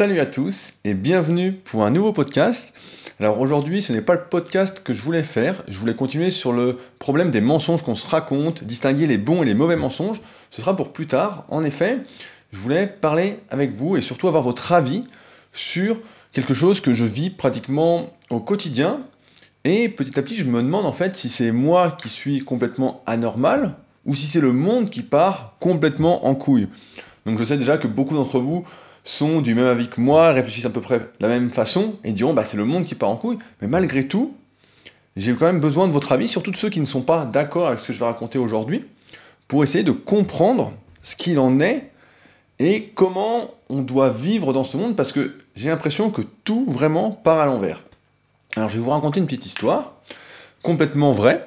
Salut à tous et bienvenue pour un nouveau podcast. Alors aujourd'hui, ce n'est pas le podcast que je voulais faire. Je voulais continuer sur le problème des mensonges qu'on se raconte, distinguer les bons et les mauvais mensonges. Ce sera pour plus tard. En effet, je voulais parler avec vous et surtout avoir votre avis sur quelque chose que je vis pratiquement au quotidien. Et petit à petit, je me demande en fait si c'est moi qui suis complètement anormal ou si c'est le monde qui part complètement en couille. Donc je sais déjà que beaucoup d'entre vous sont du même avis que moi, réfléchissent à peu près de la même façon et diront bah c'est le monde qui part en couille. Mais malgré tout, j'ai quand même besoin de votre avis, surtout ceux qui ne sont pas d'accord avec ce que je vais raconter aujourd'hui, pour essayer de comprendre ce qu'il en est et comment on doit vivre dans ce monde, parce que j'ai l'impression que tout vraiment part à l'envers. Alors je vais vous raconter une petite histoire, complètement vraie.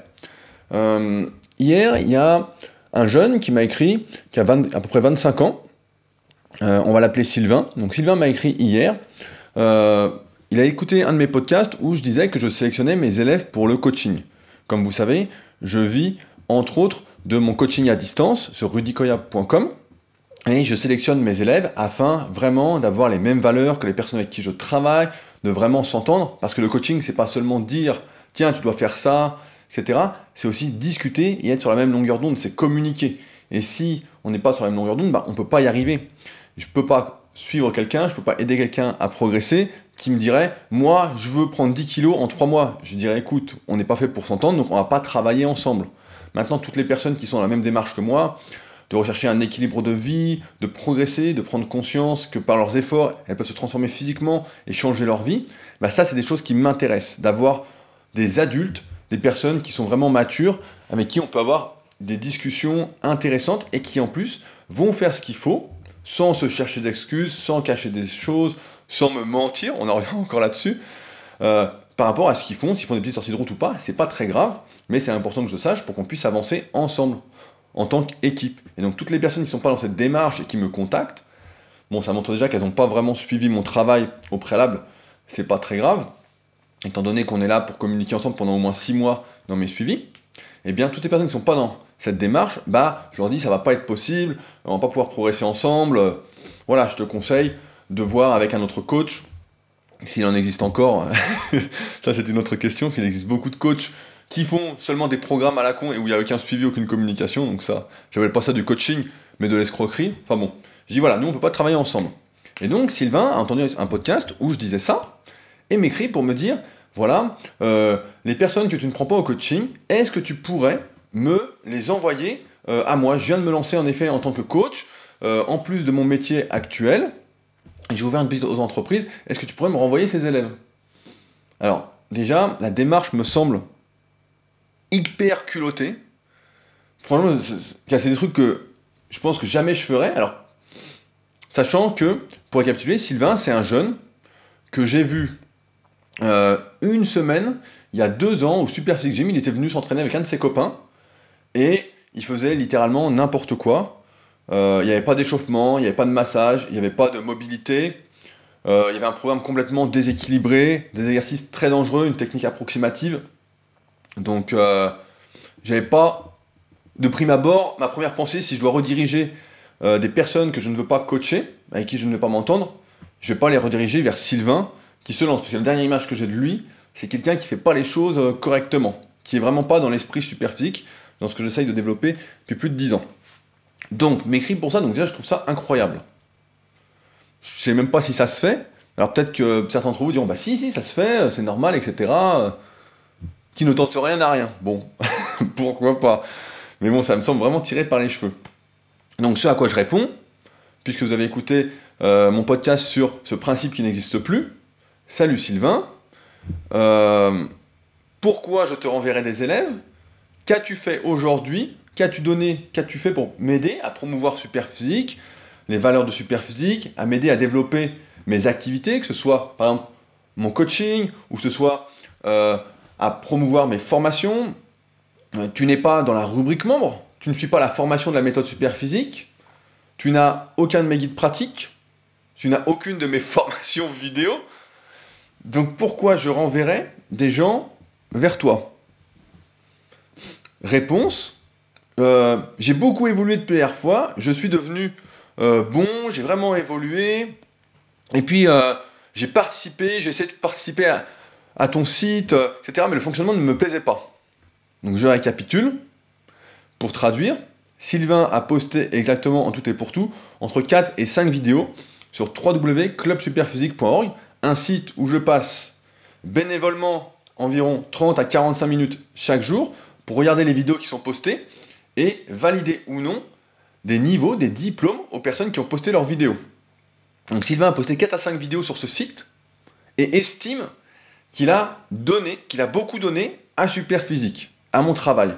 Euh, hier, il y a un jeune qui m'a écrit, qui a à peu près 25 ans, euh, on va l'appeler Sylvain. Donc Sylvain m'a écrit hier. Euh, il a écouté un de mes podcasts où je disais que je sélectionnais mes élèves pour le coaching. Comme vous savez, je vis entre autres de mon coaching à distance sur rudicoya.com et je sélectionne mes élèves afin vraiment d'avoir les mêmes valeurs que les personnes avec qui je travaille, de vraiment s'entendre parce que le coaching c'est pas seulement dire tiens tu dois faire ça, etc. C'est aussi discuter et être sur la même longueur d'onde, c'est communiquer. Et si on n'est pas sur la même longueur d'onde, bah, on ne peut pas y arriver. Je peux pas suivre quelqu'un, je peux pas aider quelqu'un à progresser qui me dirait Moi, je veux prendre 10 kilos en 3 mois. Je dirais Écoute, on n'est pas fait pour s'entendre, donc on va pas travailler ensemble. Maintenant, toutes les personnes qui sont dans la même démarche que moi, de rechercher un équilibre de vie, de progresser, de prendre conscience que par leurs efforts, elles peuvent se transformer physiquement et changer leur vie, bah ça, c'est des choses qui m'intéressent, d'avoir des adultes, des personnes qui sont vraiment matures, avec qui on peut avoir des discussions intéressantes et qui en plus vont faire ce qu'il faut sans se chercher d'excuses, sans cacher des choses, sans me mentir, on en revient encore là-dessus, euh, par rapport à ce qu'ils font, s'ils font des petites sorties de route ou pas, c'est pas très grave, mais c'est important que je sache pour qu'on puisse avancer ensemble, en tant qu'équipe. Et donc toutes les personnes qui ne sont pas dans cette démarche et qui me contactent, bon ça montre déjà qu'elles n'ont pas vraiment suivi mon travail au préalable, c'est pas très grave, étant donné qu'on est là pour communiquer ensemble pendant au moins 6 mois dans mes suivis, eh bien toutes les personnes qui ne sont pas dans cette démarche, bah, je leur dis ça va pas être possible, on va pas pouvoir progresser ensemble. Voilà, je te conseille de voir avec un autre coach, s'il en existe encore. ça, c'est une autre question. S'il existe beaucoup de coachs qui font seulement des programmes à la con et où il n'y a aucun suivi, aucune communication, donc ça, j'appelle pas ça du coaching, mais de l'escroquerie. Enfin bon, je dis voilà, nous on peut pas travailler ensemble. Et donc Sylvain a entendu un podcast où je disais ça et m'écrit pour me dire voilà, euh, les personnes que tu ne prends pas au coaching, est-ce que tu pourrais me les envoyer euh, à moi. Je viens de me lancer en effet en tant que coach, euh, en plus de mon métier actuel. J'ai ouvert une petite aux entreprises. Est-ce que tu pourrais me renvoyer ces élèves? Alors, déjà, la démarche me semble hyper culottée. Franchement, c'est des trucs que je pense que jamais je ferais. Alors, sachant que, pour récapituler, Sylvain, c'est un jeune que j'ai vu euh, une semaine, il y a deux ans, au Super Physique Gym. Il était venu s'entraîner avec un de ses copains. Et il faisait littéralement n'importe quoi. Euh, il n'y avait pas d'échauffement, il n'y avait pas de massage, il n'y avait pas de mobilité. Euh, il y avait un programme complètement déséquilibré, des exercices très dangereux, une technique approximative. Donc, euh, j'avais pas de prime abord. Ma première pensée, si je dois rediriger des personnes que je ne veux pas coacher, avec qui je ne veux pas m'entendre, je vais pas les rediriger vers Sylvain qui se lance. Parce que la dernière image que j'ai de lui, c'est quelqu'un qui fait pas les choses correctement, qui est vraiment pas dans l'esprit super physique dans ce que j'essaye de développer depuis plus de 10 ans. Donc, m'écrire pour ça, donc déjà, je trouve ça incroyable. Je sais même pas si ça se fait. Alors peut-être que certains d'entre vous diront, bah si, si, ça se fait, c'est normal, etc. Qui ne tente rien à rien. Bon, pourquoi pas. Mais bon, ça me semble vraiment tiré par les cheveux. Donc ce à quoi je réponds, puisque vous avez écouté euh, mon podcast sur ce principe qui n'existe plus, salut Sylvain, euh, pourquoi je te renverrai des élèves? Qu'as-tu fait aujourd'hui Qu'as-tu donné Qu'as-tu fait pour m'aider à promouvoir Superphysique, les valeurs de Superphysique, à m'aider à développer mes activités, que ce soit par exemple mon coaching ou que ce soit euh, à promouvoir mes formations euh, Tu n'es pas dans la rubrique membre, tu ne suis pas la formation de la méthode Superphysique, tu n'as aucun de mes guides pratiques, tu n'as aucune de mes formations vidéo. Donc pourquoi je renverrai des gens vers toi? Réponse euh, J'ai beaucoup évolué depuis la dernière fois. Je suis devenu euh, bon, j'ai vraiment évolué. Et puis, euh, j'ai participé, j'ai essayé de participer à, ton site, etc. Mais le fonctionnement ne me plaisait pas. Donc, je récapitule. Pour traduire, Sylvain a posté exactement en tout et pour tout entre 4 et 5 vidéos sur www.clubsuperphysique.org, un site où je passe bénévolement environ 30 à 45 minutes chaque jour pour regarder les vidéos qui sont postées et valider ou non des niveaux, des diplômes aux personnes qui ont posté leurs vidéos. Donc Sylvain a posté 4 à 5 vidéos sur ce site et estime qu'il a donné, qu'il a beaucoup donné à Superphysique, à mon travail.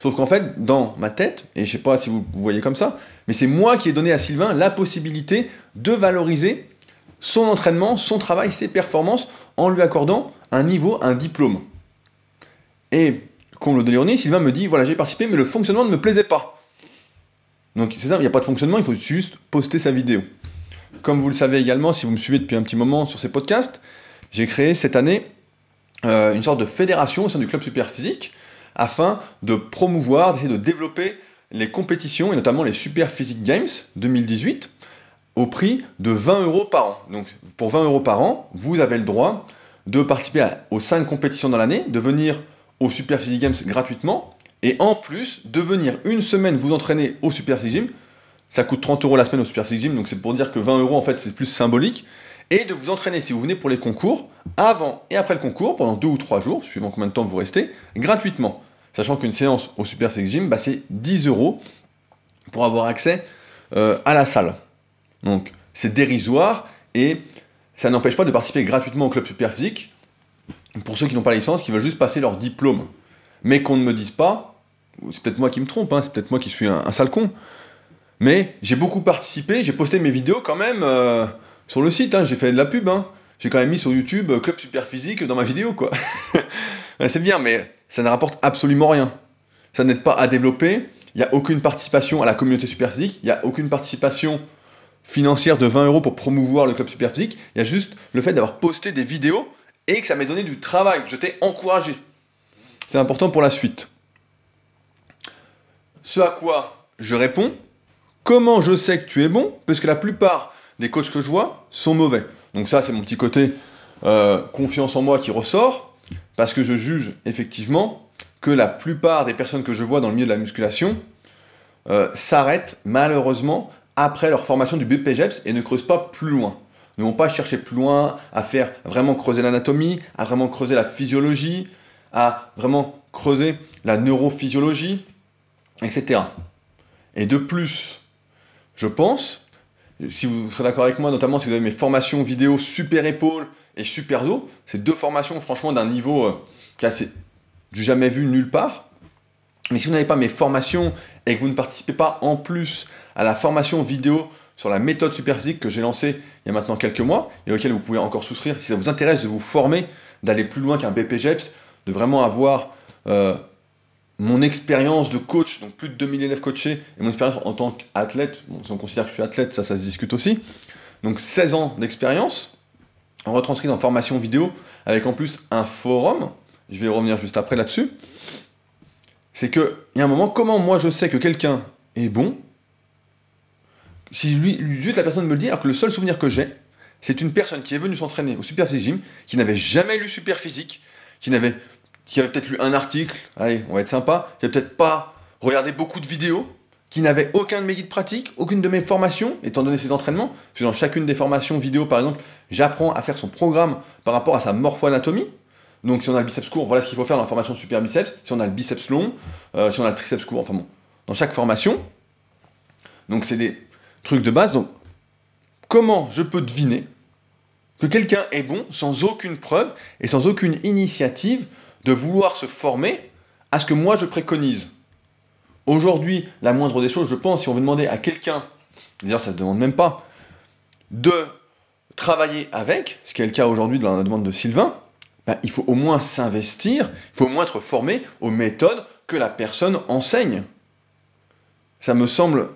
Sauf qu'en fait, dans ma tête, et je sais pas si vous, voyez comme ça, mais c'est moi qui ai donné à Sylvain la possibilité de valoriser son entraînement, son travail, ses performances, en lui accordant un niveau, un diplôme. Et, comble de l'ironie, Sylvain me dit, voilà, j'ai participé, mais le fonctionnement ne me plaisait pas. Donc c'est ça, il n'y a pas de fonctionnement, il faut juste poster sa vidéo. Comme vous le savez également, si vous me suivez depuis un petit moment sur ces podcasts, j'ai créé cette année euh, une sorte de fédération au sein du club Superphysique afin de promouvoir, d'essayer de développer les compétitions et notamment les Super Physique Games 2018 au prix de 20 euros par an. Donc pour 20 euros par an, vous avez le droit de participer aux 5 compétitions dans l'année, de venir au Super Physique Games gratuitement et en plus de venir une semaine vous entraîner au Super Physique Gym. Ça coûte 30 euros la semaine au Super Physique Gym, donc c'est pour dire que 20 euros en fait c'est plus symbolique. Et de vous entraîner si vous venez pour les concours, avant et après le concours, pendant 2 ou 3 jours, suivant combien de temps vous restez, gratuitement. Sachant qu'une séance au Super Sex Gym, bah, c'est 10 euros pour avoir accès euh, à la salle. Donc c'est dérisoire et ça n'empêche pas de participer gratuitement au club Super Physique pour ceux qui n'ont pas la licence, qui veulent juste passer leur diplôme. Mais qu'on ne me dise pas, c'est peut-être moi qui me trompe, hein, c'est peut-être moi qui suis un, sale con, mais j'ai beaucoup participé, j'ai posté mes vidéos quand même euh, sur le site, hein, j'ai fait de la pub, hein. j'ai quand même mis sur YouTube euh, Club Super Physique dans ma vidéo, quoi. c'est bien, mais ça ne rapporte absolument rien. Ça n'aide pas à développer, il n'y a aucune participation à la communauté Superphysique, il n'y a aucune participation financière de 20 euros pour promouvoir le club Superphysique, il y a juste le fait d'avoir posté des vidéos et que ça m'ait donné du travail, je t'ai encouragé. C'est important pour la suite. Ce à quoi je réponds, comment je sais que tu es bon Parce que la plupart des coachs que je vois sont mauvais. Donc ça, c'est mon petit côté euh, confiance en moi qui ressort. Parce que je juge effectivement que la plupart des personnes que je vois dans le milieu de la musculation euh, s'arrêtent malheureusement après leur formation du BPGEPS et ne creusent pas plus loin. Ne vont pas chercher plus loin à faire vraiment creuser l'anatomie, à vraiment creuser la physiologie, à vraiment creuser la neurophysiologie, etc. Et de plus, je pense, si vous serez d'accord avec moi, notamment si vous avez mes formations vidéo super épaules et Super Zo. C'est deux formations, franchement, d'un niveau euh, qui est du jamais vu nulle part. Mais si vous n'avez pas mes formations et que vous ne participez pas en plus à la formation vidéo sur la méthode Superphysique que j'ai lancée il y a maintenant quelques mois et auquel vous pouvez encore souscrire, si ça vous intéresse de vous former, d'aller plus loin qu'un BPGEPS, de vraiment avoir euh, mon expérience de coach, donc plus de 2000 élèves coachés, et mon expérience en tant qu'athlète, bon, si on considère que je suis athlète, ça, ça se discute aussi, donc 16 ans d'expérience, retranscrit en formation vidéo, avec en plus un forum, je vais revenir juste après là-dessus, c'est qu'il y a un moment, comment moi je sais que quelqu'un est bon, si juste la personne me le dit, alors que le seul souvenir que j'ai, c'est une personne qui est venue s'entraîner au Super Physique Gym, qui n'avait jamais lu Super Physique, qui n'avait qui avait peut-être lu un article, allez, on va être sympa, qui n'avait peut-être pas regardé beaucoup de vidéos, qui n'avait aucun de mes guides pratiques, aucune de mes formations, étant donné ses entraînements, parce que dans chacune des formations vidéo, par exemple, j'apprends à faire son programme par rapport à sa morpho-anatomie. Donc si on a le biceps court, voilà ce qu'il faut faire dans la formation super biceps. Si on a le biceps long, euh, si on a le triceps court, enfin bon, dans chaque formation. Donc c'est des trucs de base. Donc comment je peux deviner que quelqu'un est bon sans aucune preuve et sans aucune initiative de vouloir se former à ce que moi je préconise? Aujourd'hui, la moindre des choses, je pense, si on veut demander à quelqu'un, dire ça ne se demande même pas, de travailler avec, ce qui est le cas aujourd'hui dans la demande de Sylvain, ben, il faut au moins s'investir, il faut au moins être formé aux méthodes que la personne enseigne. Ça me semble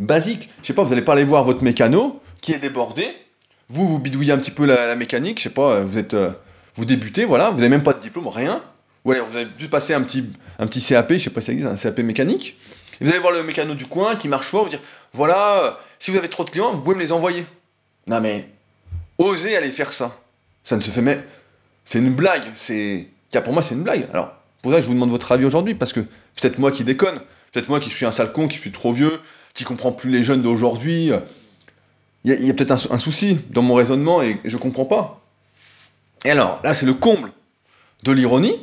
basique. Je sais pas, vous allez pas aller voir votre mécano qui est débordé, vous vous bidouillez un petit peu la, mécanique, je sais pas, vous êtes, euh, vous débutez, voilà, vous n'avez même pas de diplôme, rien, ou alors vous avez juste passé un petit, un petit CAP, je sais pas si ça existe, un CAP mécanique. Et vous allez voir le mécano du coin qui marche fort, vous dire voilà, euh, si vous avez trop de clients, vous pouvez me les envoyer. Non mais, oser aller faire ça. Ça ne se fait mais c'est une blague, c'est car pour moi c'est une blague. Alors pour ça je vous demande votre avis aujourd'hui parce que peut-être moi qui déconne, peut-être moi qui suis un sale con, qui suis trop vieux, qui comprend plus les jeunes d'aujourd'hui. Il y a, peut-être un, souci dans mon raisonnement et je comprends pas. Et alors là c'est le comble de l'ironie,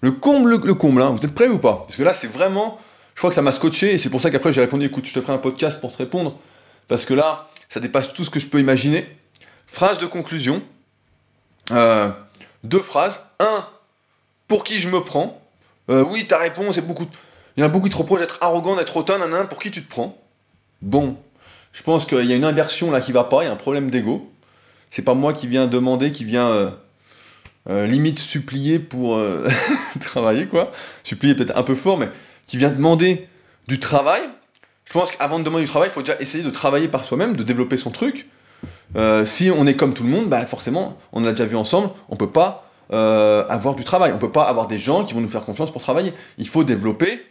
le comble le, comble. Hein. Vous êtes prêts ou pas? Parce que là c'est vraiment, je crois que ça m'a scotché et c'est pour ça qu'après j'ai répondu écoute je te ferai un podcast pour te répondre parce que là ça dépasse tout ce que je peux imaginer. Phrase de conclusion. Euh, deux phrases. Un, pour qui je me prends? Euh, Oui, ta réponse est beaucoup. Il y en a beaucoup qui te reprochent d'être arrogant, d'être hautain, un pour qui tu te prends? Bon, je pense qu'il y a une inversion là qui va pas, il y a un problème d'ego. C'est pas moi qui viens demander, qui vient euh, limite supplier pour travailler, quoi. Supplier peut-être un peu fort, mais qui vient demander du travail. Je pense qu'avant de demander du travail, il faut déjà essayer de travailler par soi-même, de développer son truc. Euh, si on est comme tout le monde, bah forcément, on l'a déjà vu ensemble, on peut pas euh, avoir du travail, on peut pas avoir des gens qui vont nous faire confiance pour travailler. Il faut développer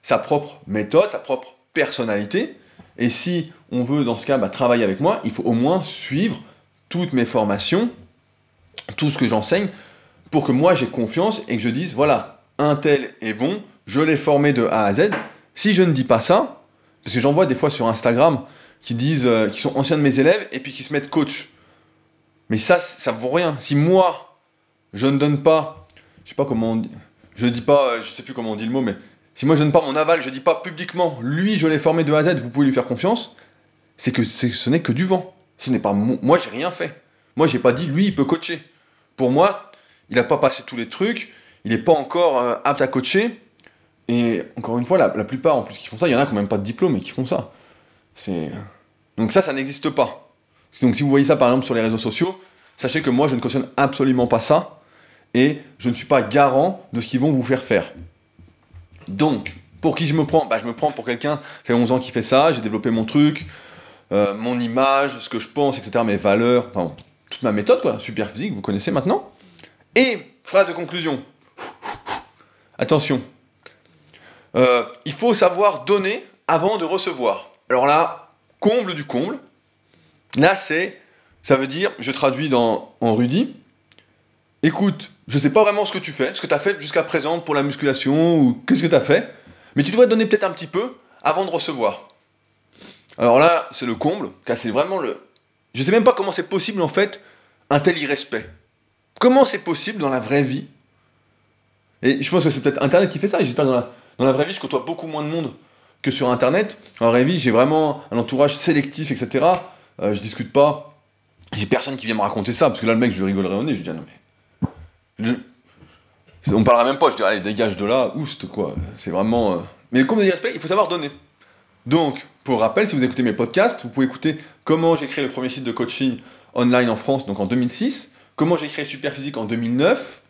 sa propre méthode, sa propre personnalité. Et si on veut, dans ce cas, bah, travailler avec moi, il faut au moins suivre toutes mes formations, tout ce que j'enseigne, pour que moi j'ai confiance et que je dise, voilà, un tel est bon, je l'ai formé de A à Z. Si je ne dis pas ça, parce que j'en vois des fois sur Instagram qui disent, euh, qui sont anciens de mes élèves et puis qui se mettent coach. Mais ça, ça vaut rien. Si moi, je ne donne pas, je sais pas comment je dis pas, euh, je sais plus comment on dit le mot, mais si moi je donne pas mon aval, je dis pas publiquement, lui je l'ai formé de A à Z, vous pouvez lui faire confiance, c'est que ce n'est que du vent. Ce n'est pas moi, j'ai rien fait. Moi j'ai pas dit, lui il peut coacher. Pour moi, il n'a pas passé tous les trucs, il n'est pas encore euh, apte à coacher. Et encore une fois, la, la, plupart en plus qui font ça, il y en a qui n'ont même pas de diplôme et qui font ça. Donc ça, ça n'existe pas. Donc si vous voyez ça par exemple sur les réseaux sociaux, sachez que moi je ne cautionne absolument pas ça et je ne suis pas garant de ce qu'ils vont vous faire faire. Donc, pour qui je me prends? Bah, Je me prends pour quelqu'un qui fait 11 ans qui fait ça, j'ai développé mon truc, euh, mon image, ce que je pense, etc., mes valeurs, toute ma méthode, quoi, super physique, vous connaissez maintenant. Et, phrase de conclusion. Attention. Euh, il faut savoir donner avant de recevoir. Alors là, comble du comble. Là, c'est, ça veut dire, je traduis dans, en Rudy, écoute, je sais pas vraiment ce que tu fais, ce que tu as fait jusqu'à présent pour la musculation, ou qu'est-ce que tu as fait, mais tu devrais donner peut-être un petit peu avant de recevoir. Alors là, c'est le comble, car c'est vraiment le... Je sais même pas comment c'est possible, en fait, un tel irrespect. Comment c'est possible dans la vraie vie? Et je pense que c'est peut-être Internet qui fait ça, j'espère dans la, dans la vraie vie, je côtoie beaucoup moins de monde que sur Internet. En révie, j'ai vraiment un entourage sélectif, etc. Euh, je discute pas. J'ai personne qui vient me raconter ça, parce que là, le mec, je lui rigolerais au nez. Je dis, ah non, mais. On parlera même pas, je dis, allez, dégage de là, oust, quoi. C'est vraiment. Euh, mais comme dit respect, il faut savoir donner. Donc, pour rappel, si vous écoutez mes podcasts, vous pouvez écouter comment j'ai créé le premier site de coaching online en France, donc en 2006, comment j'ai créé Superphysique en 2009,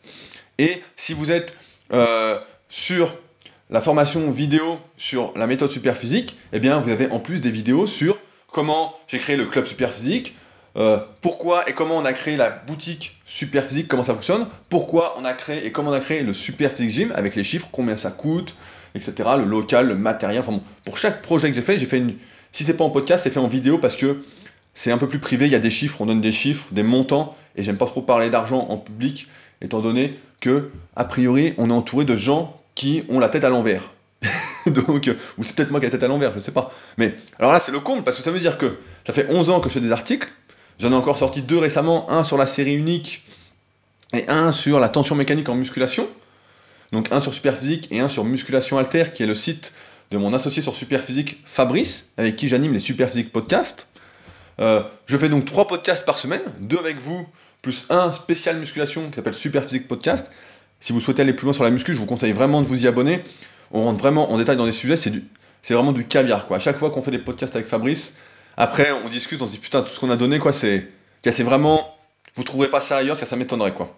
et si vous êtes euh, sur la formation vidéo sur la méthode Superphysique, eh bien, vous avez en plus des vidéos sur comment j'ai créé le club Superphysique, euh, pourquoi et comment on a créé la boutique Superphysique, comment ça fonctionne, pourquoi on a créé et comment on a créé le Superphysique Gym avec les chiffres, combien ça coûte, etc., le local, le matériel, pour chaque projet que j'ai fait, j'ai fait une... Si c'est pas en podcast, c'est fait en vidéo parce que c'est un peu plus privé, il y a des chiffres, on donne des chiffres, des montants, et j'aime pas trop parler d'argent en public, étant donné que, a priori, on est entouré de gens qui ont la tête à l'envers. Donc, ou c'est peut-être moi qui ai la tête à l'envers, je sais pas. Mais alors là, c'est le comble, parce que ça veut dire que ça fait 11 ans que je fais des articles. J'en ai encore sorti deux récemment, un sur la série unique et un sur la tension mécanique en musculation. Donc un sur Superphysique et un sur Musculation Alter, qui est le site de mon associé sur Superphysique, Fabrice, avec qui j'anime les Superphysique podcasts. Euh, je fais donc trois podcasts par semaine, deux avec vous, plus un spécial musculation qui s'appelle Superphysique Podcast. Si vous souhaitez aller plus loin sur la muscu, je vous conseille vraiment de vous y abonner. On rentre vraiment en détail dans des sujets, c'est vraiment du caviar quoi. À chaque fois qu'on fait des podcasts avec Fabrice, après on discute, on se dit putain tout ce qu'on a donné quoi, c'est, c'est vraiment, vous trouverez pas ça ailleurs, ça, m'étonnerait quoi.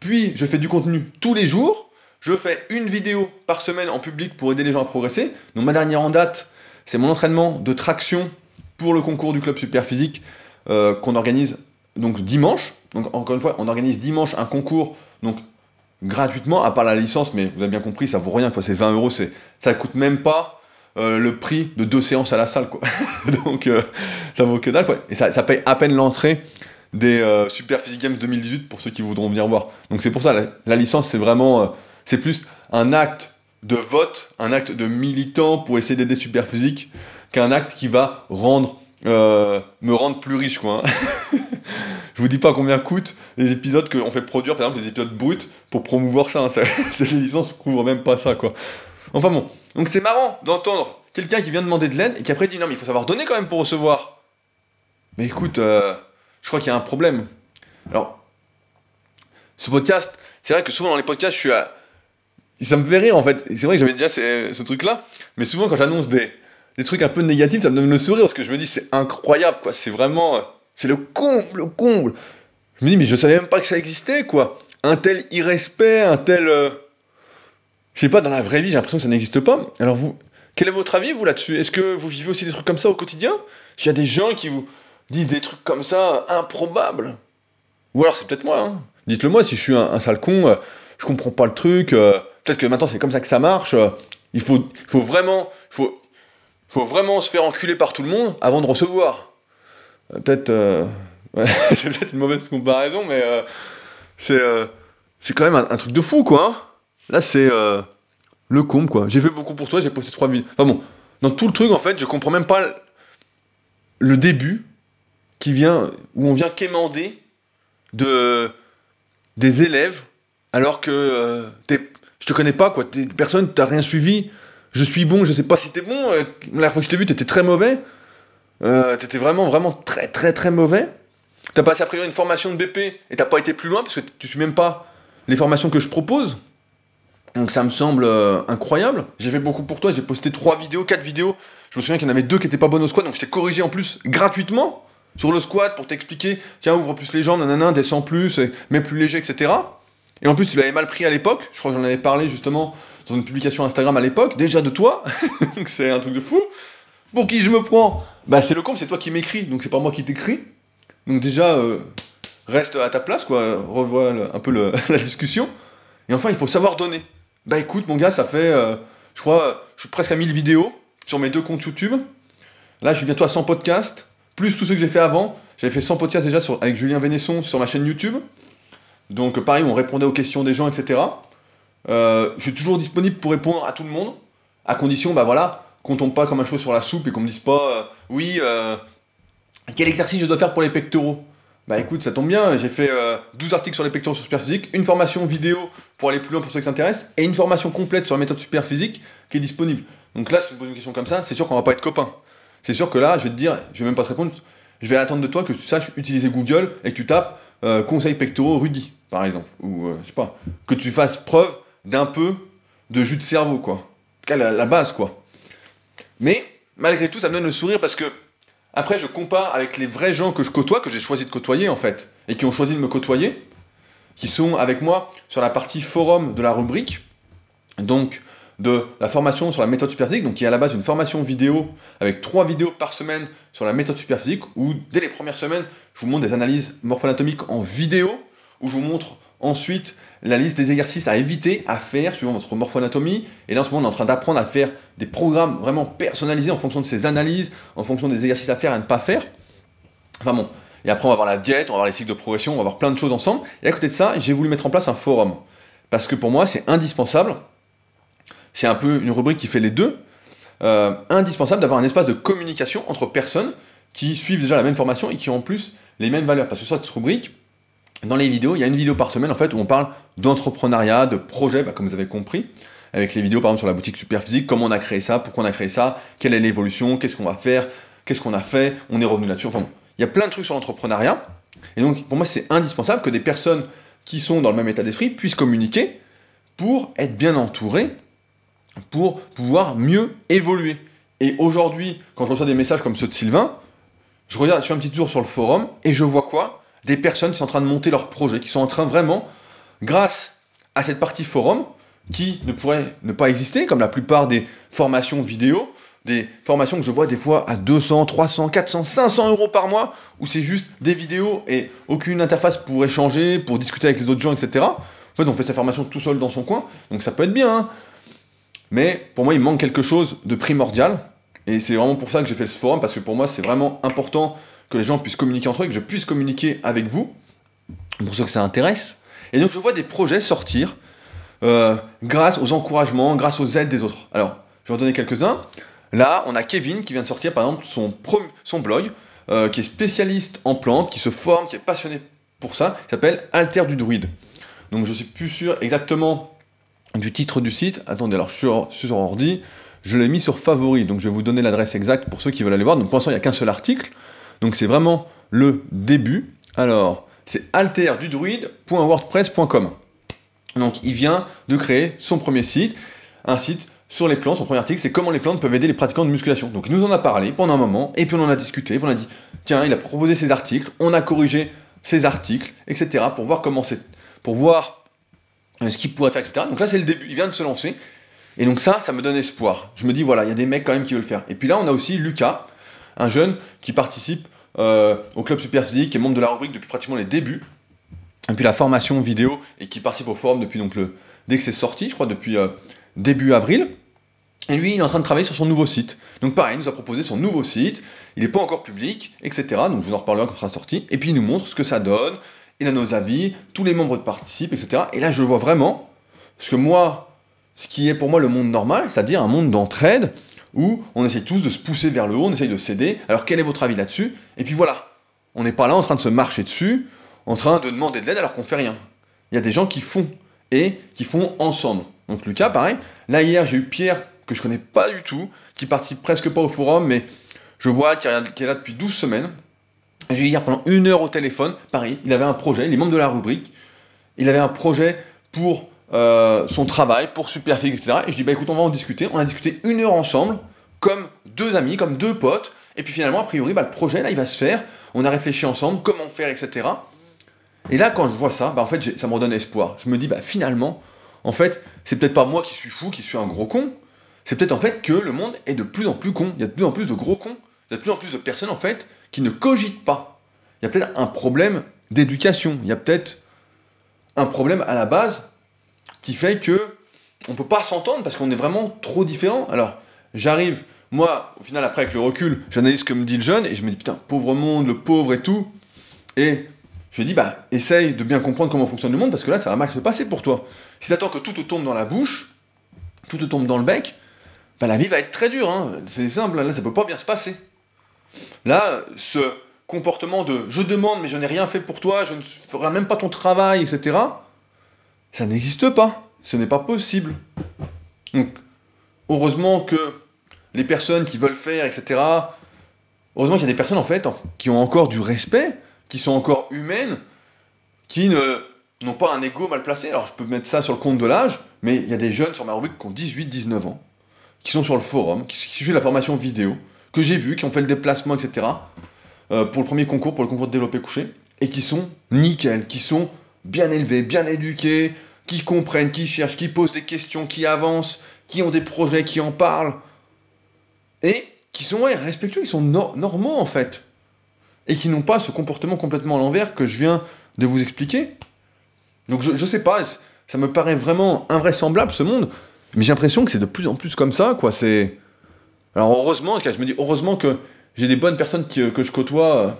Puis je fais du contenu tous les jours. Je fais une vidéo par semaine en public pour aider les gens à progresser. Donc ma dernière en date, c'est mon entraînement de traction pour le concours du club super physique euh, qu'on organise donc dimanche. Donc encore une fois, on organise dimanche un concours donc gratuitement, à part la licence, mais vous avez bien compris, ça vaut rien, quoi. C'est 20 euros, ça coûte même pas euh, le prix de deux séances à la salle, quoi. Donc, euh, ça vaut que dalle, quoi. Et ça, paye à peine l'entrée des euh, Super Physique Games 2018 pour ceux qui voudront venir voir. Donc c'est pour ça, la, licence, c'est vraiment, euh, c'est plus un acte de vote, un acte de militant pour essayer d'aider Super Physique, qu'un acte qui va rendre, me rendre plus riche, quoi. Hein. Je vous dis pas combien coûtent les épisodes qu'on fait produire, par exemple, des épisodes bruts pour promouvoir ça. Hein. Cette licence couvre même pas ça, quoi. Enfin bon, donc c'est marrant d'entendre quelqu'un qui vient demander de l'aide et qui après dit non mais il faut savoir donner quand même pour recevoir. Mais écoute, je crois qu'il y a un problème. Alors, ce podcast, c'est vrai que souvent dans les podcasts, je suis à... Ça me fait rire en fait. C'est vrai que j'avais déjà ce, truc-là, mais souvent quand j'annonce des, trucs un peu négatifs, ça me donne le sourire parce que je me dis c'est incroyable quoi. C'est vraiment. C'est le comble, le comble. Je me dis mais je savais même pas que ça existait quoi. Un tel irrespect, un tel. Euh, je sais pas, dans la vraie vie, j'ai l'impression que ça n'existe pas. Alors vous, quel est votre avis vous là-dessus? Est-ce que vous vivez aussi des trucs comme ça au quotidien? Il y a des gens qui vous disent des trucs comme ça, improbables? Ou alors c'est peut-être moi, hein. Dites-le moi si je suis un, sale con, euh, je comprends pas le truc, euh, peut-être que maintenant c'est comme ça que ça marche. Euh, il faut, faut vraiment, faut, faut vraiment se faire enculer par tout le monde avant de recevoir. peut-être, c'est peut-être une mauvaise comparaison, mais c'est, c'est quand même un, truc de fou, quoi. Hein. Là, c'est le comble, quoi. J'ai fait beaucoup pour toi, j'ai posté trois vidéos. Enfin bon, dans tout le truc, en fait, je comprends même pas le début qui vient, où on vient quémander de, des élèves, alors que euh, je te connais pas, quoi. T'es personne, t'as rien suivi. Je suis bon, je sais pas si t'es bon. Euh, la fois que je t'ai vu, t'étais très mauvais. Euh, t'étais vraiment, vraiment très, très, très mauvais. T'as passé a priori une formation de BP et t'as pas été plus loin parce que tu suis même pas les formations que je propose. Donc ça me semble euh, incroyable. J'ai fait beaucoup pour toi, j'ai posté trois vidéos, quatre vidéos. Je me souviens qu'il y en avait deux qui étaient pas bonnes au squat, donc je t'ai corrigé en plus gratuitement sur le squat pour t'expliquer, tiens, ouvre plus les jambes, nanana, descends plus, mets plus léger, etc. Et en plus, tu l'avais mal pris à l'époque, je crois que j'en avais parlé justement dans une publication Instagram à l'époque, déjà de toi, donc c'est un truc de fou. Pour qui je me prends? Bah c'est le con, c'est toi qui m'écris, donc c'est pas moi qui t'écris. Donc déjà, euh, reste à ta place, quoi, revois un peu la discussion. Et enfin, il faut savoir donner. Bah écoute, mon gars, ça fait, euh, je crois, je suis presque à 1000 vidéos sur mes deux comptes YouTube. Là, je suis bientôt à 100 podcasts plus tous ceux que j'ai fait avant. J'avais fait 100 podcasts déjà avec Julien Vénesson sur ma chaîne YouTube. Donc pareil, on répondait aux questions des gens, etc. Euh, je suis toujours disponible pour répondre à tout le monde, à condition, bah voilà, qu'on tombe pas comme un cheveu sur la soupe et qu'on me dise pas, euh, oui, euh, quel exercice je dois faire pour les pectoraux? Bah écoute, ça tombe bien, j'ai fait 12 articles sur les pectoraux sur Superphysique, une formation vidéo pour aller plus loin pour ceux qui s'intéressent, et une formation complète sur la méthode Superphysique qui est disponible. Donc là, si tu me poses une question comme ça, c'est sûr qu'on va pas être copains c'est sûr que là, je vais te dire, je vais même pas te répondre, je vais attendre de toi que tu saches utiliser Google et que tu tapes euh, conseil pectoraux Rudy, par exemple, ou euh, je sais pas, que tu fasses preuve d'un peu de jus de cerveau, quoi. La, la base, quoi. Mais, malgré tout, ça me donne le sourire parce que, après, je compare avec les vrais gens que je côtoie, que j'ai choisi de côtoyer, en fait, et qui ont choisi de me côtoyer, qui sont avec moi sur la partie forum de la rubrique. Donc, de la formation sur la méthode superphysique, donc qui est à la base une formation vidéo avec trois vidéos par semaine sur la méthode superphysique, où dès les premières semaines, je vous montre des analyses morpho-anatomiques en vidéo, où je vous montre ensuite la liste des exercices à éviter, à faire suivant votre morpho-anatomie. Et là, en ce moment, on est en train d'apprendre à faire des programmes vraiment personnalisés en fonction de ces analyses, en fonction des exercices à faire et à ne pas faire. Enfin bon. Et après, on va voir la diète, on va voir les cycles de progression, on va voir plein de choses ensemble. Et à côté de ça, j'ai voulu mettre en place un forum. Parce que pour moi, c'est indispensable c'est un peu une rubrique qui fait les deux. Euh, indispensable d'avoir un espace de communication entre personnes qui suivent déjà la même formation et qui ont en plus les mêmes valeurs. Parce que sur cette rubrique, dans les vidéos, il y a une vidéo par semaine en fait où on parle d'entrepreneuriat, de projet, bah, comme vous avez compris, avec les vidéos par exemple sur la boutique Superphysique, comment on a créé ça, pourquoi on a créé ça, quelle est l'évolution, qu'est-ce qu'on va faire, qu'est-ce qu'on a fait, on est revenu là-dessus. Enfin il y a plein de trucs sur l'entrepreneuriat. Et donc pour moi c'est indispensable que des personnes qui sont dans le même état d'esprit puissent communiquer pour être bien entourées pour pouvoir mieux évoluer. Et aujourd'hui, quand je reçois des messages comme ceux de Sylvain, je regarde, sur un petit tour sur le forum et je vois quoi? Des personnes qui sont en train de monter leur projet, qui sont en train vraiment, grâce à cette partie forum, qui ne pourrait ne pas exister, comme la plupart des formations vidéo, des formations que je vois des fois à 200, 300, 400, 500 euros par mois, où c'est juste des vidéos et aucune interface pour échanger, pour discuter avec les autres gens, etc. En fait, on fait sa formation tout seul dans son coin, donc ça peut être bien. Hein. Mais pour moi, il manque quelque chose de primordial. Et c'est vraiment pour ça que j'ai fait ce forum, parce que pour moi, c'est vraiment important que les gens puissent communiquer entre eux et que je puisse communiquer avec vous, pour ceux que ça intéresse. Et donc je vois des projets sortir euh, grâce aux encouragements, grâce aux aides des autres. Alors, je vais en donner quelques-uns. Là, on a Kevin qui vient de sortir par exemple son, blog, euh, qui est spécialiste en plantes, qui se forme, qui est passionné pour ça, qui s'appelle Alter du Druide. Donc je suis plus sûr exactement du titre du site. Attendez, alors je suis sur, sur ordi, je l'ai mis sur favori, donc je vais vous donner l'adresse exacte pour ceux qui veulent aller voir. Donc pour l'instant, il n'y a qu'un seul article, donc c'est vraiment le début. Alors, c'est alterdudruide.wordpress.com. Donc il vient de créer son premier site, un site sur les plantes, son premier article, c'est comment les plantes peuvent aider les pratiquants de musculation. Donc il nous en a parlé pendant un moment, et puis on en a discuté, on a dit, tiens, il a proposé ses articles, on a corrigé ses articles, etc., pour voir comment c'est, pour voir euh, ce qu'il pourrait faire, etc. Donc là c'est le début, il vient de se lancer, et donc ça, ça me donne espoir. Je me dis, voilà, il y a des mecs quand même qui veulent le faire. Et puis là, on a aussi Lucas, un jeune qui participe au club Super qui est membre de la rubrique depuis pratiquement les débuts, et puis la formation vidéo, et qui participe au forum depuis donc le, dès que c'est sorti, je crois depuis euh, début avril. Et lui, il est en train de travailler sur son nouveau site. Donc pareil, il nous a proposé son nouveau site, il n'est pas encore public, etc. Donc je vous en reparlerai quand il sera sorti. Et puis il nous montre ce que ça donne, il a nos avis, tous les membres participent, etc. Et là, je vois vraiment ce que moi, ce qui est pour moi le monde normal, c'est-à-dire un monde d'entraide, où on essaye tous de se pousser vers le haut, on essaye de s'aider. Alors quel est votre avis là-dessus? Et puis voilà, on n'est pas là en train de se marcher dessus, en train de demander de l'aide alors qu'on fait rien. Il y a des gens qui font, et qui font ensemble. Donc Lucas, pareil. Là hier, j'ai eu Pierre que je connais pas du tout, qui participe presque pas au forum, mais je vois qu'il est là depuis 12 semaines. J'ai eu hier pendant une heure au téléphone, pareil, il avait un projet, il est membre de la rubrique, il avait un projet pour euh, son travail, pour Superfix, etc. Et je dis, bah écoute, on va en discuter. On a discuté une heure ensemble, comme deux amis, comme deux potes, et puis finalement, a priori, bah, le projet, là, il va se faire. On a réfléchi ensemble, comment faire, etc. Et là, quand je vois ça, bah, en fait, ça me redonne espoir. Je me dis, bah finalement, en fait, c'est peut-être pas moi qui suis fou, qui suis un gros con, c'est peut-être en fait que le monde est de plus en plus con. Il y a de plus en plus de gros cons. Il y a de plus en plus de personnes en fait qui ne cogitent pas. Il y a peut-être un problème d'éducation. Il y a peut-être un problème à la base qui fait que on peut pas s'entendre parce qu'on est vraiment trop différents. Alors, j'arrive, moi, au final, après, avec le recul, j'analyse ce que me dit le jeune et je me dis, putain, pauvre monde, le pauvre et tout. Et je dis, bah, essaye de bien comprendre comment fonctionne le monde parce que là, ça va mal se passer pour toi. Si t'attends que tout te tombe dans la bouche, tout te tombe dans le bec, bah, la vie va être très dure. Hein. C'est simple, là, ça peut pas bien se passer. Là, ce comportement de je demande, mais je n'ai rien fait pour toi, je ne ferai même pas ton travail, etc., ça n'existe pas. Ce n'est pas possible. Donc, heureusement que les personnes qui veulent faire, etc., heureusement qu'il y a des personnes, en fait, qui ont encore du respect, qui sont encore humaines, qui n'ont pas un ego mal placé. Alors, je peux mettre ça sur le compte de l'âge, mais il y a des jeunes sur ma rubrique qui ont 18-19 ans qui sont sur le forum, qui, suivent la formation vidéo, que j'ai vu, qui ont fait le déplacement, etc., euh, pour le premier concours, pour le concours de développé couché, et qui sont nickel, qui sont bien élevés, bien éduqués, qui comprennent, qui cherchent, qui posent des questions, qui avancent, qui ont des projets, qui en parlent, et qui sont respectueux, qui sont normaux en fait, et qui n'ont pas ce comportement complètement à l'envers que je viens de vous expliquer. Donc je, je sais pas, ça me paraît vraiment invraisemblable ce monde. Mais j'ai l'impression que c'est de plus en plus comme ça, quoi. C'est. Alors heureusement, je me dis heureusement que j'ai des bonnes personnes que je côtoie euh,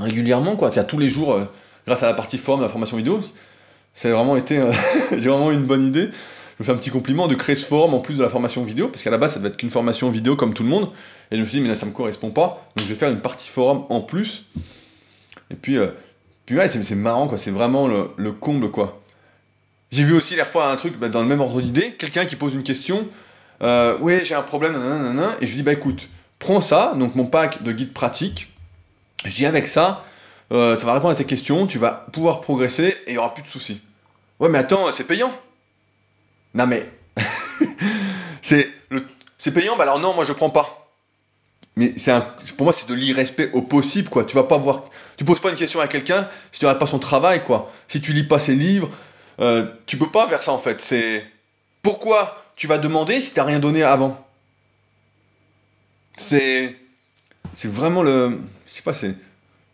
régulièrement, quoi. Qui a tous les jours, euh, grâce à la partie forme, la formation vidéo, c'est vraiment été. Euh, j'ai vraiment eu une bonne idée. Je me fais un petit compliment de créer ce forum en plus de la formation vidéo, parce qu'à la base ça devait être qu'une formation vidéo comme tout le monde. Et je me suis dit, mais là ça me correspond pas, donc je vais faire une partie forum en plus. Et puis, puis ouais, c'est marrant, quoi. C'est vraiment le, le comble, quoi. J'ai vu aussi la fois un truc bah, dans le même ordre d'idée, quelqu'un qui pose une question, euh, ouais j'ai un problème, et je lui dis bah écoute, prends ça, donc mon pack de guide pratique, je dis avec ça, euh, ça va répondre à tes questions, tu vas pouvoir progresser et il n'y aura plus de soucis. Ouais mais attends, c'est payant. Non mais, c'est payant, bah alors non, moi je prends pas. Mais c'est pour moi c'est de l'irrespect au possible quoi. Tu vas pas voir, tu poses pas une question à quelqu'un si tu n'arrêtes pas son travail quoi. Si tu lis pas ses livres, euh, tu peux pas faire ça en fait. C'est pourquoi tu vas demander si t'as rien donné avant? C'est c'est vraiment le je sais pas c'est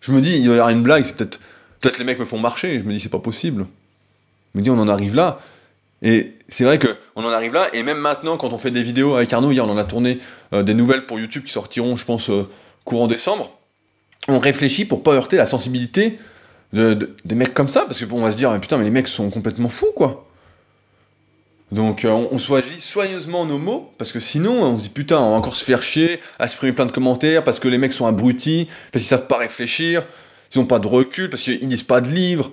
je me dis il y aura une blague c'est peut-être peut-être les mecs me font marcher je me dis c'est pas possible. Je me dis on en arrive là et c'est vrai que on en arrive là et même maintenant quand on fait des vidéos avec Arnaud hier on en a tourné euh, des nouvelles pour YouTube qui sortiront je pense euh, courant décembre. on réfléchit pour pas heurter la sensibilité de, des mecs comme ça, parce que on va se dire, putain, mais les mecs sont complètement fous, quoi. Donc euh, on, choisit soigneusement nos mots, parce que sinon on se dit putain, on va encore se faire chier à supprimer plein de commentaires, parce que les mecs sont abrutis, parce qu'ils savent pas réfléchir, ils ont pas de recul, parce qu'ils lisent pas de livres.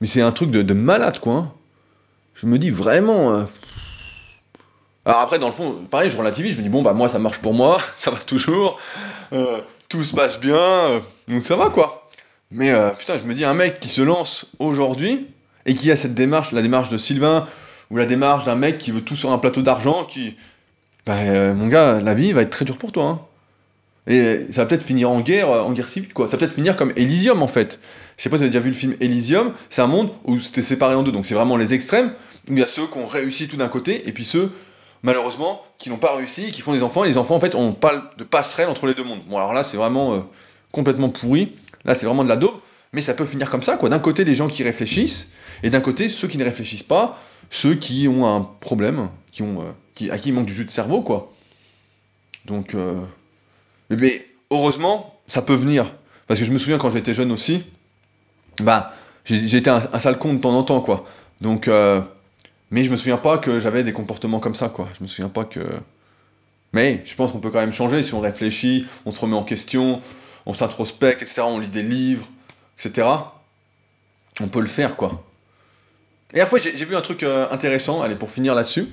Mais c'est un truc de, malade, quoi. Hein. Je me dis vraiment. Euh, Alors après, dans le fond, pareil, je relativise, je me dis bon, bah moi ça marche pour moi, ça va toujours, euh, tout se passe bien, donc ça va, quoi. Mais putain, je me dis, un mec qui se lance aujourd'hui, et qui a cette démarche, la démarche de Sylvain, ou la démarche d'un mec qui veut tout sur un plateau d'argent, qui. Bah, euh, mon gars, la vie va être très dure pour toi. Hein. Et ça va peut-être finir en guerre, euh, en guerre civile, quoi. Ça va peut-être finir comme Elysium, en fait. Je sais pas si vous avez déjà vu le film Elysium, c'est un monde où c'était séparé en deux, donc c'est vraiment les extrêmes, il y a ceux qui ont réussi tout d'un côté, et puis ceux, malheureusement, qui n'ont pas réussi, qui font des enfants, et les enfants, en fait, ont pas de passerelle entre les deux mondes. Bon, alors là, c'est vraiment euh, complètement pourri, là, c'est vraiment de la daube, mais ça peut finir comme ça, quoi. D'un côté, les gens qui réfléchissent, et d'un côté, ceux qui ne réfléchissent pas, ceux qui ont un problème, qui ont, euh, qui, à qui il manque du jus de cerveau, quoi. Donc, euh, mais heureusement, ça peut venir. Parce que je me souviens quand j'étais jeune aussi, bah, été un, sale con de temps en temps, quoi. Donc, euh, mais je me souviens pas que j'avais des comportements comme ça, quoi. Je me souviens pas que. Mais je pense qu'on peut quand même changer si on réfléchit, on se remet en question, on s'introspecte, etc. On lit des livres, etc. On peut le faire, quoi. Et la fois, j'ai vu un truc euh, intéressant, allez, pour finir là-dessus.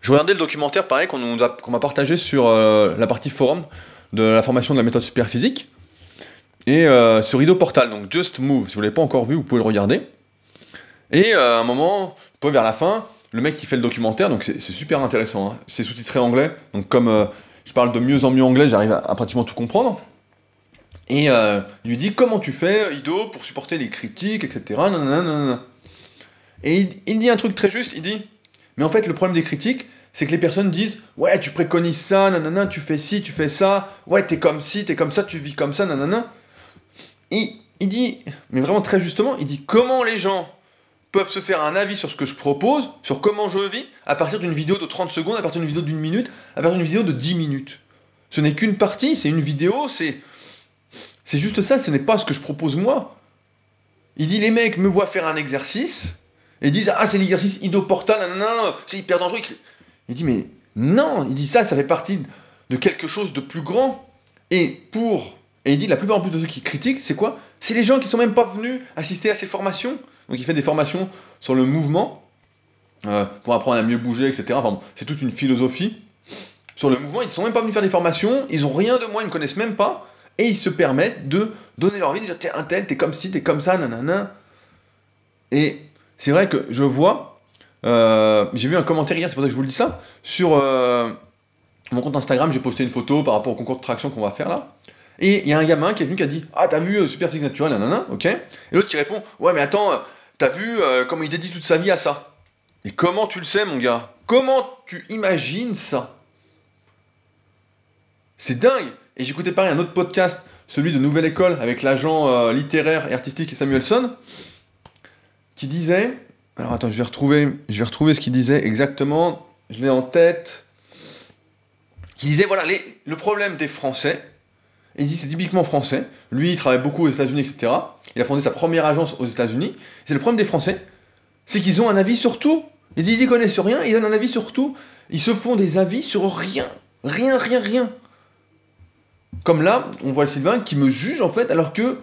Je regardais le documentaire, pareil, qu'on m'a partagé sur euh, la partie forum de la formation de la méthode superphysique. Et euh, sur Ido Portal, donc Just Move. Si vous ne l'avez pas encore vu, vous pouvez le regarder. Et à un moment, peu vers la fin, le mec qui fait le documentaire, donc c'est super intéressant. Hein. C'est sous-titré anglais, donc comme je parle de mieux en mieux anglais, j'arrive à, pratiquement tout comprendre. Et il lui dit comment tu fais, Ido, pour supporter les critiques, etc. Et il, dit un truc très juste, il dit, mais en fait le problème des critiques, c'est que les personnes disent, ouais, tu préconises ça, nanana, tu fais ci, tu fais ça, ouais, t'es comme ci, t'es comme ça, tu vis comme ça, nanana. Et il dit, mais vraiment très justement, il dit, comment les gens peuvent se faire un avis sur ce que je propose, sur comment je vis, à partir d'une vidéo de 30 secondes, à partir d'une vidéo d'une minute, à partir d'une vidéo de 10 minutes. Ce n'est qu'une partie, c'est une vidéo, c'est... C'est juste ça, ce n'est pas ce que je propose moi. Il dit, les mecs me voient faire un exercice, et disent Ah, c'est l'exercice idoportal, non, c'est hyper dangereux. Il dit Mais non, il dit ça, ça fait partie de quelque chose de plus grand. Et pour. Et il dit La plupart en plus de ceux qui critiquent, c'est quoi? C'est les gens qui sont même pas venus assister à ces formations. Donc il fait des formations sur le mouvement, euh, pour apprendre à mieux bouger, etc. C'est toute une philosophie. Sur le mouvement, ils ne sont même pas venus faire des formations, ils ont rien de moi, ils ne connaissent même pas, et ils se permettent de donner leur vie, de dire T'es un tel, t'es comme ci, t'es comme ça, nanana. Et c'est vrai que je vois, euh, j'ai vu un commentaire hier, c'est pour ça que je vous le dis ça, sur euh, mon compte Instagram, j'ai posté une photo par rapport au concours de traction qu'on va faire là. Et il y a un gamin qui est venu qui a dit Ah, t'as vu euh, Super Physique Naturel, nanana, ok. Et l'autre qui répond Ouais, mais attends, t'as vu comment il dédie toute sa vie à ça? Et comment tu le sais, mon gars? Comment tu imagines ça? C'est dingue! Et j'écoutais pareil un autre podcast, celui de Nouvelle École, avec l'agent littéraire et artistique Samuelson qui disait. Alors attends, je vais retrouver, je vais retrouver ce qu'il disait exactement. Je l'ai en tête. Qui disait voilà, les, le problème des Français. Il dit c'est typiquement français. Lui, il travaille beaucoup aux États-Unis, etc. Il a fondé sa première agence aux États-Unis. C'est le problème des Français, c'est qu'ils ont un avis sur tout. Ils disent ils connaissent rien, ils donnent un avis sur tout. Ils se font des avis sur rien, rien, rien, rien. Comme là, on voit Sylvain qui me juge en fait, alors que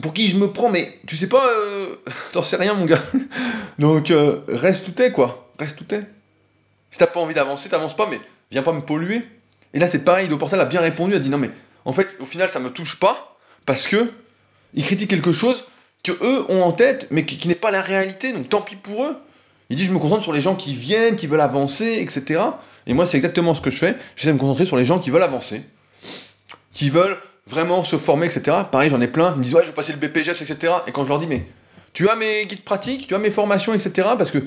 pour qui je me prends, mais tu sais pas, euh, t'en sais rien, mon gars. Donc, euh, reste tout est, quoi. Reste tout est. Si t'as pas envie d'avancer, t'avances pas, mais viens pas me polluer. Et là, c'est pareil, le portal a bien répondu, a dit non, mais en fait, au final, ça me touche pas, parce que ils critiquent quelque chose que eux ont en tête, mais qui, n'est pas la réalité, donc tant pis pour eux. Il dit je me concentre sur les gens qui viennent, qui veulent avancer, etc. Et moi, c'est exactement ce que je fais. J'essaie de me concentrer sur les gens qui veulent avancer, qui veulent vraiment se former, etc. Pareil, j'en ai plein. Ils me disent, ouais, je vais passer le BPGEPS, etc. Et quand je leur dis, mais tu as mes guides pratiques, tu as mes formations, etc. Parce que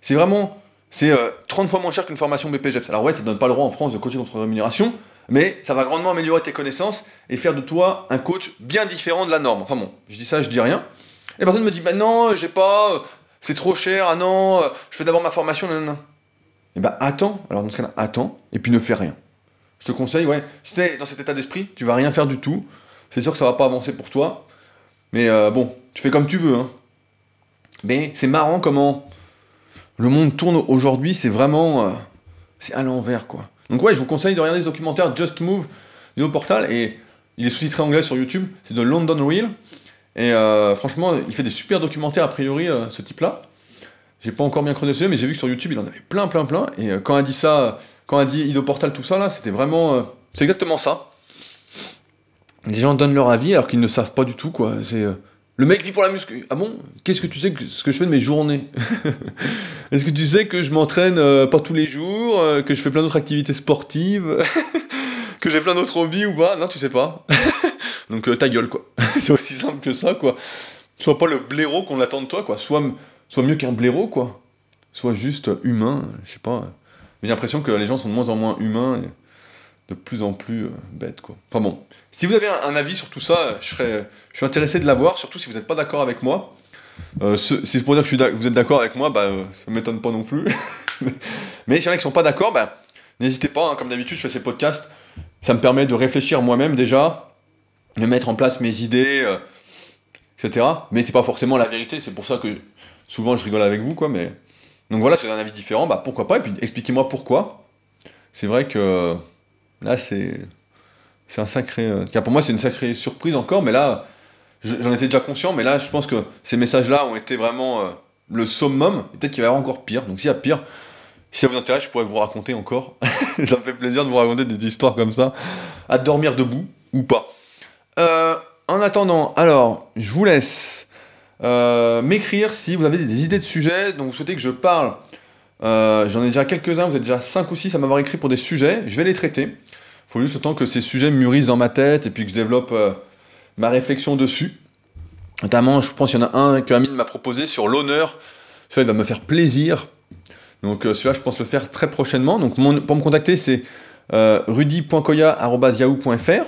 c'est vraiment, c'est 30 euh, fois moins cher qu'une formation BPGEPS. Alors ouais, ça ne donne pas le droit en France de coacher contre rémunération, mais ça va grandement améliorer tes connaissances et faire de toi un coach bien différent de la norme. Enfin bon, je dis ça, je dis rien. Et personne me dit, bah non, j'ai pas, euh, c'est trop cher, ah non, euh, je fais d'abord ma formation, non, non. Et bah attends, alors dans ce cas-là, attends, et puis ne fais rien. Je te conseille, ouais, si t'es dans cet état d'esprit, tu vas rien faire du tout. c'est sûr que ça va pas avancer pour toi. Mais euh, bon, tu fais comme tu veux. Hein. Mais c'est marrant comment le monde tourne aujourd'hui, c'est vraiment. Euh, c'est à l'envers, quoi. Donc, ouais, je vous conseille de regarder ce documentaire Just Move du portal et il est sous-titré anglais sur YouTube. C'est de London Real. Et euh, franchement, il fait des super documentaires a priori, ce type-là. J'ai pas encore bien dessus, mais j'ai vu que sur YouTube, il en avait plein, plein, plein. Et quand a dit ça, quand a dit Ido Portal, tout ça, là, c'était vraiment. Euh, c'est exactement ça. Les gens donnent leur avis alors qu'ils ne savent pas du tout, quoi. C'est. Euh, le mec vit pour la muscu. Ah bon? Qu'est-ce que tu sais que ce que je fais de mes journées? Est-ce que tu sais que je m'entraîne pas tous les jours, que je fais plein d'autres activités sportives, que j'ai plein d'autres hobbies ou pas? Non, tu sais pas. Donc ta gueule, quoi. C'est aussi simple que ça, quoi. Sois pas le blaireau qu'on attend de toi, quoi. Sois soit mieux qu'un blaireau, quoi. Soit juste humain, je sais pas. J'ai l'impression que les gens sont de moins en moins humains, et de plus en plus euh, bêtes, quoi. Enfin bon, si vous avez un, avis sur tout ça, je, serais, je suis intéressé de l'avoir, surtout si vous n'êtes pas d'accord avec moi. Euh, si c'est pour dire que vous êtes d'accord avec moi, bah, euh, ça ne m'étonne pas non plus. Mais s'il y en a qui sont pas d'accord, bah, n'hésitez pas, hein, comme d'habitude, je fais ces podcasts, ça me permet de réfléchir moi-même déjà, de mettre en place mes idées, etc. Mais c'est pas forcément la vérité, c'est pour ça que souvent je rigole avec vous, quoi, mais. Donc voilà, c'est un avis différent, bah pourquoi pas, et puis expliquez-moi pourquoi. C'est vrai que là, c'est. C'est un sacré. Euh, pour moi, c'est une sacrée surprise encore, mais là, j'en étais déjà conscient, mais là, je pense que ces messages-là ont été vraiment euh, le summum, et peut-être qu'il va y avoir encore pire. Donc s'il y a pire, si ça vous intéresse, je pourrais vous raconter encore. ça me fait plaisir de vous raconter des histoires comme ça, à dormir debout ou pas. Euh, en attendant, alors, je vous laisse euh, m'écrire si vous avez des idées de sujets dont vous souhaitez que je parle. Euh, j'en ai déjà quelques-uns, vous êtes déjà 5 ou 6 à m'avoir écrit pour des sujets, je vais les traiter. Il faut juste le temps que ces sujets mûrissent dans ma tête et puis que je développe euh, ma réflexion dessus. Notamment, je pense qu'il y en a un que Amine m'a proposé sur l'honneur. Celui-là, il va me faire plaisir. Donc celui-là, je pense le faire très prochainement. Donc pour me contacter, c'est rudy.koya.yahoo.fr.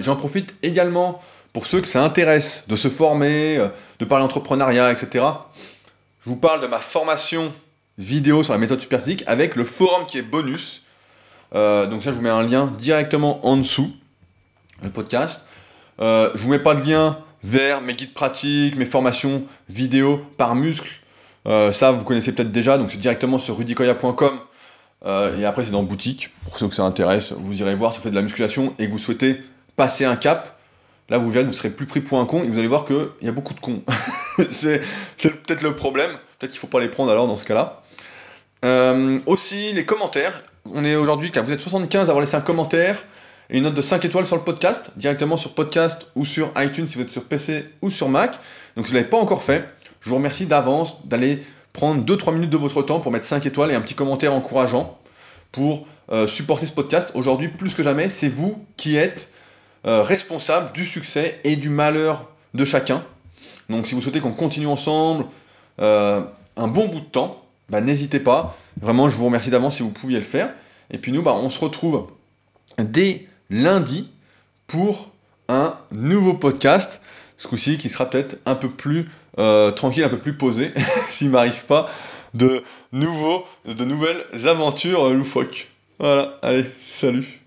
J'en profite également pour ceux que ça intéresse de se former, euh, de parler entrepreneuriat, etc., je vous parle de ma formation vidéo sur la méthode superphysique avec le forum qui est bonus. Euh, donc ça, je vous mets un lien directement en dessous, le podcast. Euh, je vous mets pas de lien vers mes guides pratiques, mes formations vidéo par muscle. Euh, ça, vous connaissez peut-être déjà, donc c'est directement sur rudicoya.com. et après, c'est dans boutique. Pour ceux que ça intéresse, vous irez voir si vous faites de la musculation et que vous souhaitez passer un cap. Là, vous verrez que vous serez plus pris pour un con et vous allez voir qu'il y a beaucoup de cons. c'est peut-être le problème. Peut-être qu'il ne faut pas les prendre alors dans ce cas-là. Euh, aussi, les commentaires. On est aujourd'hui, vous êtes 75 à avoir laissé un commentaire et une note de 5 étoiles sur le podcast, directement sur podcast ou sur iTunes si vous êtes sur PC ou sur Mac. Donc si vous ne l'avez pas encore fait, je vous remercie d'avance d'aller prendre 2-3 minutes de votre temps pour mettre 5 étoiles et un petit commentaire encourageant pour euh, supporter ce podcast. Aujourd'hui, plus que jamais, c'est vous qui êtes euh, responsable du succès et du malheur de chacun. Donc si vous souhaitez qu'on continue ensemble euh, un bon bout de temps, bah, n'hésitez pas. Vraiment, je vous remercie d'avance si vous pouviez le faire. Et puis nous, bah, on se retrouve dès lundi pour un nouveau podcast. Ce coup-ci qui sera peut-être un peu plus euh, tranquille, un peu plus posé, s'il m'arrive pas de nouveaux, de nouvelles aventures loufoques. Voilà, allez, salut